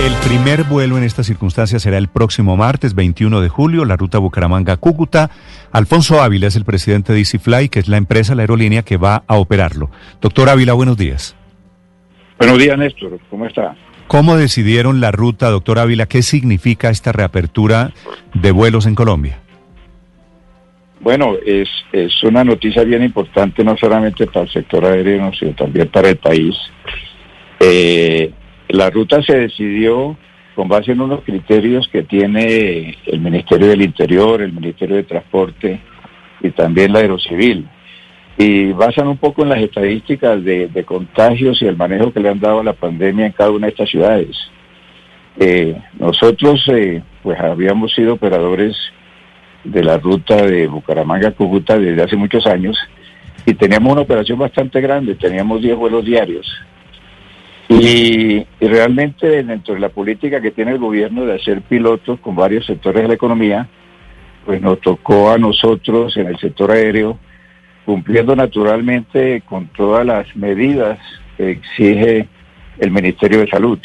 El primer vuelo en estas circunstancias será el próximo martes 21 de julio, la ruta Bucaramanga-Cúcuta. Alfonso Ávila es el presidente de EasyFly, que es la empresa, la aerolínea que va a operarlo. Doctor Ávila, buenos días. Buenos días, Néstor. ¿Cómo está? ¿Cómo decidieron la ruta, doctor Ávila? ¿Qué significa esta reapertura de vuelos en Colombia? Bueno, es, es una noticia bien importante, no solamente para el sector aéreo, sino también para el país. Eh, la ruta se decidió con base en unos criterios que tiene el Ministerio del Interior, el Ministerio de Transporte y también la Aerocivil. Y basan un poco en las estadísticas de, contagios y el manejo que le han dado a la pandemia en cada una de estas ciudades. Eh, nosotros eh, pues habíamos sido operadores de la ruta de Bucaramanga-Cúcuta desde hace muchos años y teníamos una operación bastante grande, teníamos 10 vuelos diarios. Y, realmente dentro de la política que tiene el gobierno de hacer pilotos con varios sectores de la economía, pues nos tocó a nosotros en el sector aéreo, cumpliendo naturalmente con todas las medidas que exige el Ministerio de Salud.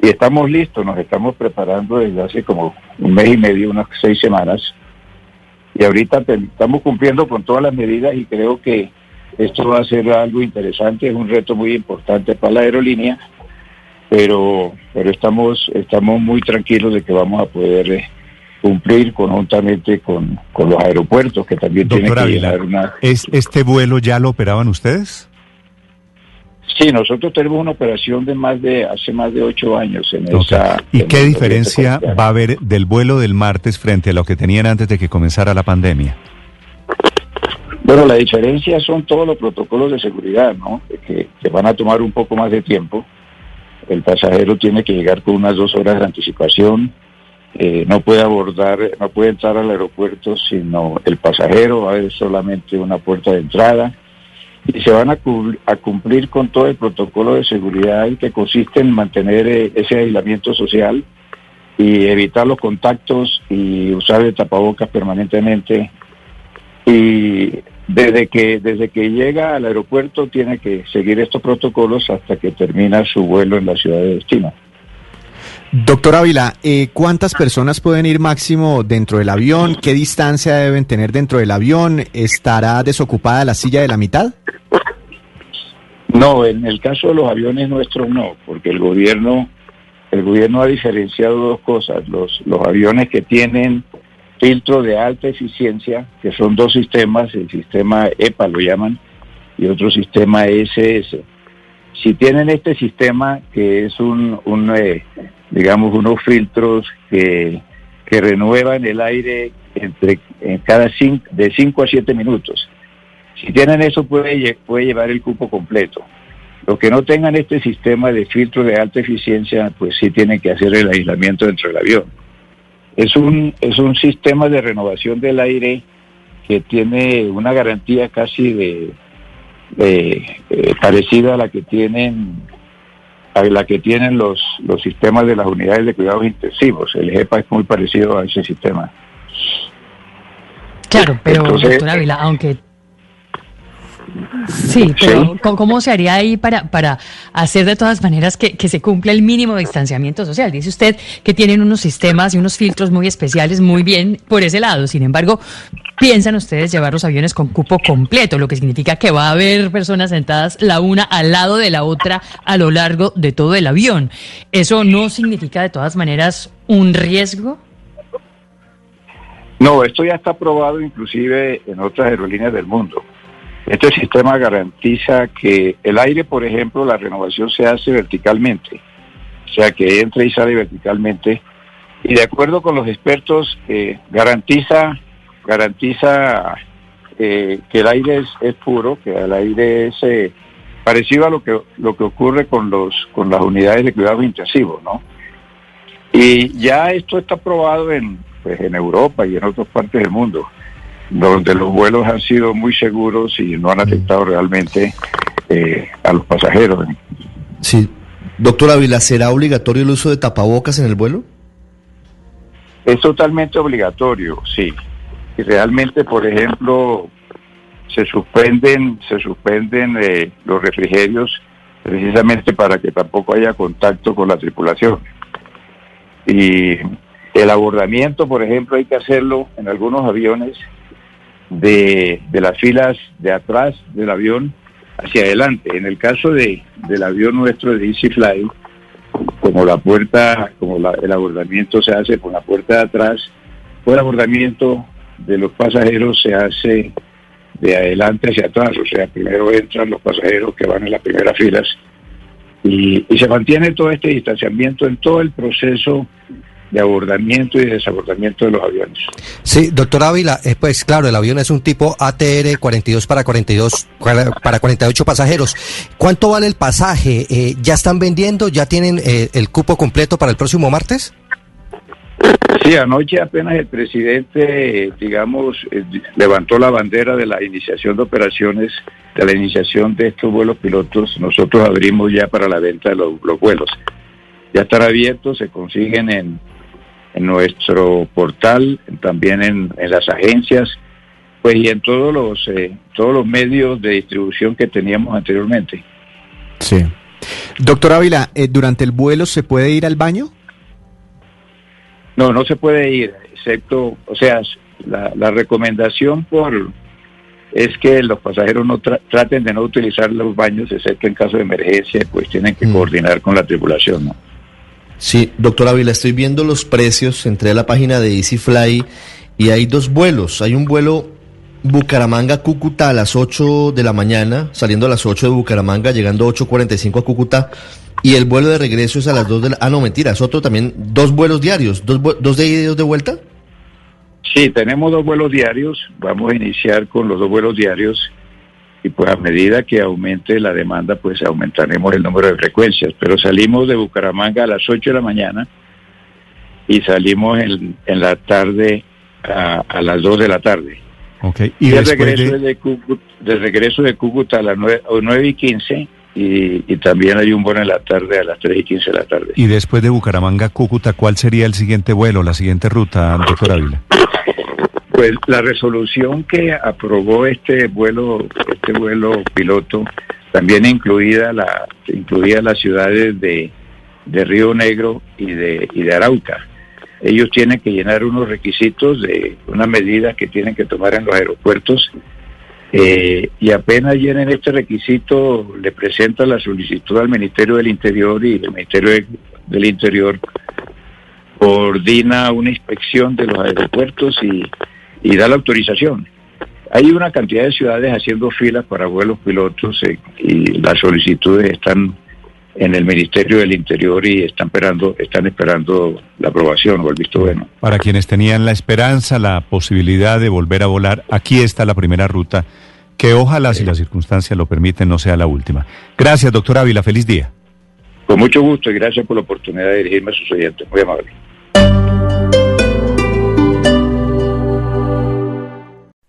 Y estamos listos, nos estamos preparando desde hace como un mes y medio, unas seis semanas. Y ahorita estamos cumpliendo con todas las medidas y creo que esto va a ser algo interesante, es un reto muy importante para la aerolínea, pero, pero estamos, estamos muy tranquilos de que vamos a poder eh, cumplir conjuntamente con, los aeropuertos, que también tienen que llevar una... ¿Es, ¿Este vuelo ya lo operaban ustedes? Sí, nosotros tenemos una operación de más de hace más de ocho años en esa. ¿Y qué diferencia va a haber del vuelo del martes frente a lo que tenían antes de que comenzara la pandemia? Bueno, la diferencia son todos los protocolos de seguridad, ¿no? Que, van a tomar un poco más de tiempo. El pasajero tiene que llegar con unas dos horas de anticipación. Eh, no puede abordar, no puede entrar al aeropuerto sino el pasajero, va a haber solamente una puerta de entrada. Y se van a, cumplir con todo el protocolo de seguridad que consiste en mantener eh, ese aislamiento social y evitar los contactos y usar el tapabocas permanentemente y desde que, desde que llega al aeropuerto tiene que seguir estos protocolos hasta que termina su vuelo en la ciudad de destino. Doctor Ávila, eh, ¿cuántas personas pueden ir máximo dentro del avión? ¿Qué distancia deben tener dentro del avión? ¿Estará desocupada la silla de la mitad? No, en el caso de los aviones nuestros no, porque el gobierno, el gobierno ha diferenciado dos cosas. Los, los aviones que tienen filtro de alta eficiencia, que son dos sistemas, el sistema EPA lo llaman, y otro sistema SS. Si tienen este sistema, que es un, eh, digamos, unos filtros que, que renuevan el aire entre en cada cinco, de 5 a 7 minutos. Si tienen eso, puede, puede llevar el cupo completo. Los que no tengan este sistema de filtro de alta eficiencia, pues sí tienen que hacer el aislamiento dentro del avión. Es un, es un sistema de renovación del aire que tiene una garantía casi de, eh, parecida a la que tienen a la que tienen los, los sistemas de las unidades de cuidados intensivos. El GEPA es muy parecido a ese sistema. Claro, pero doctora Ávila, aunque Sí, pero ¿cómo se haría ahí para, para hacer de todas maneras que, se cumpla el mínimo de distanciamiento social? Dice usted que tienen unos sistemas y unos filtros muy especiales, muy bien por ese lado. Sin embargo, piensan ustedes llevar los aviones con cupo completo, lo que significa que va a haber personas sentadas la una al lado de la otra a lo largo de todo el avión. ¿Eso no significa de todas maneras un riesgo? No, esto ya está aprobado inclusive en otras aerolíneas del mundo. Este sistema garantiza que el aire, por ejemplo, la renovación se hace verticalmente, o sea que entra y sale verticalmente. Y de acuerdo con los expertos, eh, garantiza, garantiza eh, que el aire es, puro, que el aire es, eh, parecido a lo que lo que ocurre con los con las unidades de cuidados intensivos, ¿no? Y ya esto está probado en pues en Europa y en otras partes del mundo, donde los vuelos han sido muy seguros y no han afectado realmente eh, a los pasajeros. Sí, doctor Ávila, ¿será obligatorio el uso de tapabocas en el vuelo? Es totalmente obligatorio, sí. Y realmente, por ejemplo, se suspenden, se suspenden eh, los refrigerios precisamente para que tampoco haya contacto con la tripulación. Y el abordamiento, por ejemplo, hay que hacerlo en algunos aviones de, de las filas de atrás del avión hacia adelante. En el caso de, del avión nuestro de Easy Fly, como la puerta, como el abordamiento se hace con la puerta de atrás, pues el abordamiento de los pasajeros se hace de adelante hacia atrás, o sea, primero entran los pasajeros que van en las primeras filas y, y se mantiene todo este distanciamiento en todo el proceso de abordamiento y desabordamiento de los aviones. Sí, doctor Ávila, eh, pues claro, el avión es un tipo ATR 42 para 42 para 48 pasajeros. ¿Cuánto vale el pasaje? Eh, ¿Ya están vendiendo? ¿Ya tienen eh, el cupo completo para el próximo martes? Sí, anoche apenas el presidente, digamos, levantó la bandera de la iniciación de operaciones, de la iniciación de estos vuelos pilotos. Nosotros abrimos ya para la venta de los, los vuelos. Ya están abiertos, se consiguen en en nuestro portal, también en, las agencias, pues y en todos los eh, todos los medios de distribución que teníamos anteriormente. Sí. Doctor Ávila, eh, ¿durante el vuelo se puede ir al baño? No, no se puede ir, excepto, o sea, la, la recomendación por es que los pasajeros no traten de no utilizar los baños, excepto en caso de emergencia, pues tienen que mm. coordinar con la tripulación, ¿no? Sí, doctor Ávila, estoy viendo los precios, entré a la página de EasyFly y hay dos vuelos. Hay un vuelo Bucaramanga-Cúcuta a las 8 de la mañana, saliendo a las 8 de Bucaramanga, llegando a 8.45 a Cúcuta. Y el vuelo de regreso es a las 2 de la... Ah, no, mentira, es otro también, dos vuelos diarios, dos, dos de ida y dos de vuelta. Sí, tenemos dos vuelos diarios. Vamos a iniciar con los dos vuelos diarios y pues a medida que aumente la demanda, pues aumentaremos el número de frecuencias. Pero salimos de Bucaramanga a las 8 de la mañana y salimos en, en la tarde a, las 2 de la tarde. Okay. Y, de, regreso de... Cúcuta, de regreso de Cúcuta a las 9, 9 y 15 y, y, también hay un vuelo en la tarde a las 3 y 15 de la tarde. Y después de Bucaramanga Cúcuta, ¿cuál sería el siguiente vuelo, la siguiente ruta, doctor Ávila? Pues la resolución que aprobó este vuelo, este vuelo piloto, también incluida la, incluía las ciudades de, de Río Negro y de, y de Arauca. Ellos tienen que llenar unos requisitos de una medida que tienen que tomar en los aeropuertos eh, y apenas llenen este requisito le presentan la solicitud al Ministerio del Interior y el Ministerio del Interior coordina una inspección de los aeropuertos y y da la autorización. Hay una cantidad de ciudades haciendo filas para vuelos pilotos eh, y las solicitudes están en el Ministerio del Interior y están esperando, están esperando la aprobación o el visto bueno. Para quienes tenían la esperanza, la posibilidad de volver a volar, aquí está la primera ruta, que ojalá, si las circunstancias lo permiten, no sea la última. Gracias, doctor Ávila. Feliz día. Con mucho gusto y gracias por la oportunidad de dirigirme a sus oyentes. Muy amable.